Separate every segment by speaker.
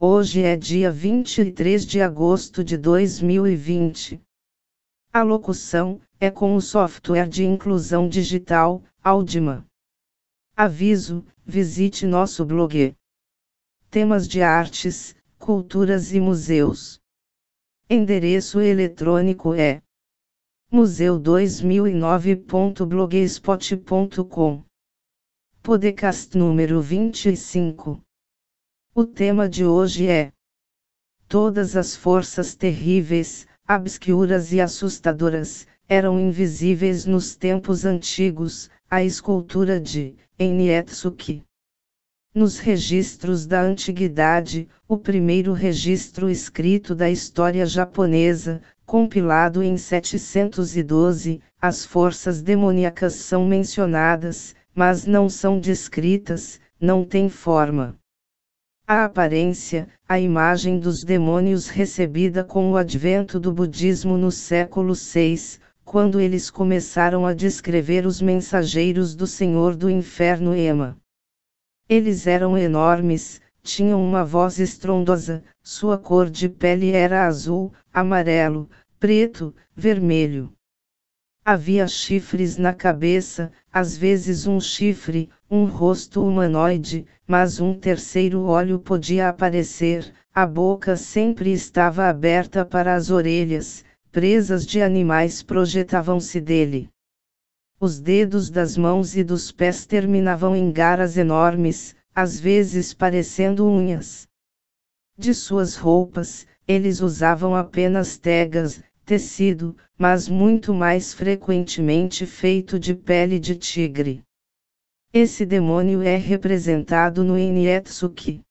Speaker 1: Hoje é dia 23 de agosto de 2020. A locução é com o software de inclusão digital, Audima. Aviso: visite nosso blog. Temas de artes, culturas e museus. Endereço eletrônico é museu2009.blogspot.com. Podcast número 25. O tema de hoje é Todas as forças terríveis, obscuras e assustadoras, eram invisíveis nos tempos antigos, a escultura de Enietsuki. Nos registros da antiguidade, o primeiro registro escrito da história japonesa, compilado em 712, as forças demoníacas são mencionadas, mas não são descritas, não têm forma. A aparência, a imagem dos demônios recebida com o advento do budismo no século VI, quando eles começaram a descrever os mensageiros do Senhor do Inferno Ema. Eles eram enormes, tinham uma voz estrondosa, sua cor de pele era azul, amarelo, preto, vermelho. Havia chifres na cabeça, às vezes um chifre, um rosto humanoide, mas um terceiro olho podia aparecer, a boca sempre estava aberta para as orelhas, presas de animais projetavam-se dele. Os dedos das mãos e dos pés terminavam em garras enormes, às vezes parecendo unhas. De suas roupas, eles usavam apenas tegas, tecido, mas muito mais frequentemente feito de pele de tigre. Esse demônio é representado no Enietsuki.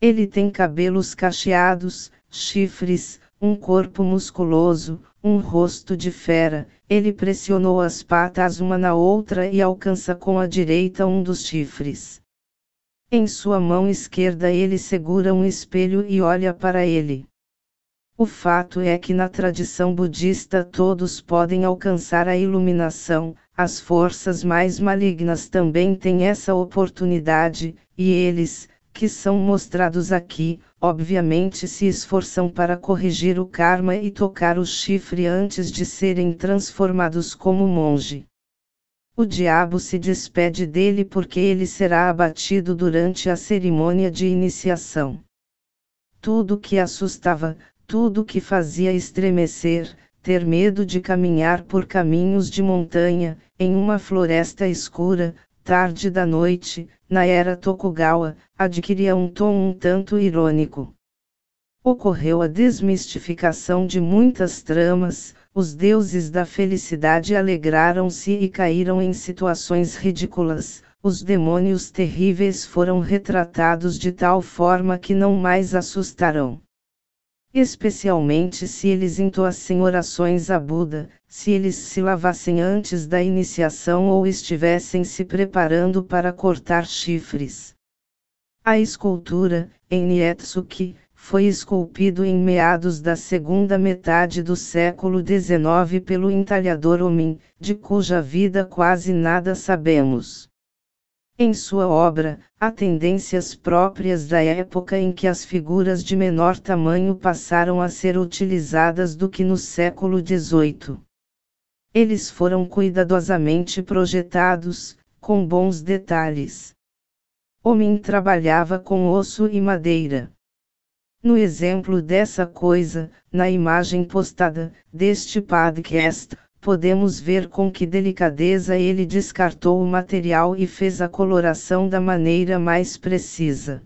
Speaker 1: Ele tem cabelos cacheados, chifres, um corpo musculoso, um rosto de fera, ele pressionou as patas uma na outra e alcança com a direita um dos chifres. Em sua mão esquerda ele segura um espelho e olha para ele. O fato é que na tradição budista todos podem alcançar a iluminação, as forças mais malignas também têm essa oportunidade, e eles, que são mostrados aqui, obviamente se esforçam para corrigir o karma e tocar o chifre antes de serem transformados como monge. O diabo se despede dele porque ele será abatido durante a cerimônia de iniciação. Tudo que assustava, tudo que fazia estremecer, ter medo de caminhar por caminhos de montanha, em uma floresta escura, tarde da noite, na era Tokugawa, adquiria um tom um tanto irônico. Ocorreu a desmistificação de muitas tramas, os deuses da felicidade alegraram-se e caíram em situações ridículas, os demônios terríveis foram retratados de tal forma que não mais assustarão especialmente se eles entoassem orações a Buda, se eles se lavassem antes da iniciação ou estivessem se preparando para cortar chifres. A escultura, em Nietsuki, foi esculpido em meados da segunda metade do século XIX pelo entalhador Omin, de cuja vida quase nada sabemos. Em sua obra, há tendências próprias da época em que as figuras de menor tamanho passaram a ser utilizadas do que no século XVIII. Eles foram cuidadosamente projetados, com bons detalhes. Homem trabalhava com osso e madeira. No exemplo dessa coisa, na imagem postada, deste podcast, podemos ver com que delicadeza ele descartou o material e fez a coloração da maneira mais precisa.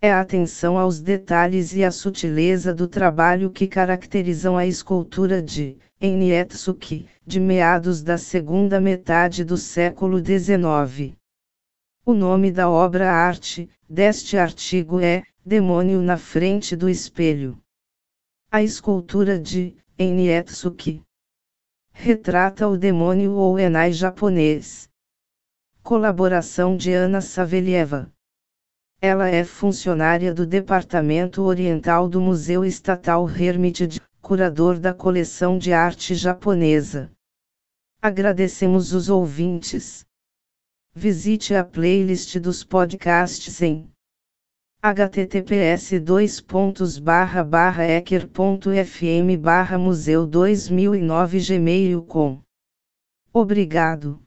Speaker 1: É a atenção aos detalhes e a sutileza do trabalho que caracterizam a escultura de Enietsuki, de meados da segunda metade do século XIX. O nome da obra-arte, deste artigo é Demônio na Frente do Espelho. A escultura de Enietsuki retrata o demônio ou Enai japonês. Colaboração de Ana Savelieva. Ela é funcionária do Departamento Oriental do Museu Estatal Hermitage, curador da coleção de arte japonesa. Agradecemos os ouvintes. Visite a playlist dos podcasts em https dois pontos barra barra ecker.fm barra museu 2009 gmail com Obrigado.